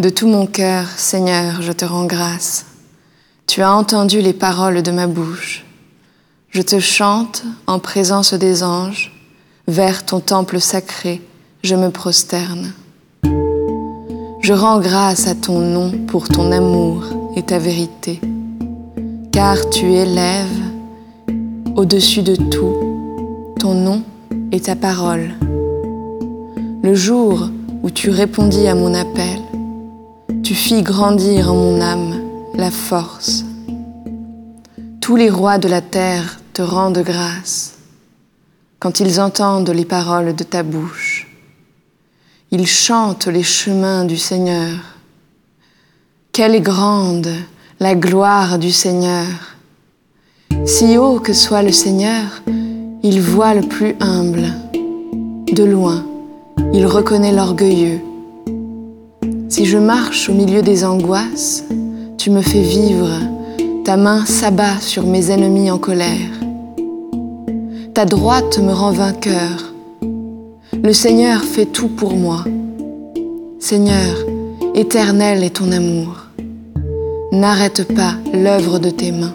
De tout mon cœur, Seigneur, je te rends grâce. Tu as entendu les paroles de ma bouche. Je te chante en présence des anges, vers ton temple sacré, je me prosterne. Je rends grâce à ton nom pour ton amour et ta vérité, car tu élèves au-dessus de tout ton nom et ta parole. Le jour où tu répondis à mon appel, tu fis grandir en mon âme la force. Tous les rois de la terre te rendent grâce quand ils entendent les paroles de ta bouche. Ils chantent les chemins du Seigneur. Quelle est grande la gloire du Seigneur. Si haut que soit le Seigneur, il voit le plus humble. De loin, il reconnaît l'orgueilleux. Si je marche au milieu des angoisses, tu me fais vivre, ta main s'abat sur mes ennemis en colère. Ta droite me rend vainqueur. Le Seigneur fait tout pour moi. Seigneur, éternel est ton amour. N'arrête pas l'œuvre de tes mains.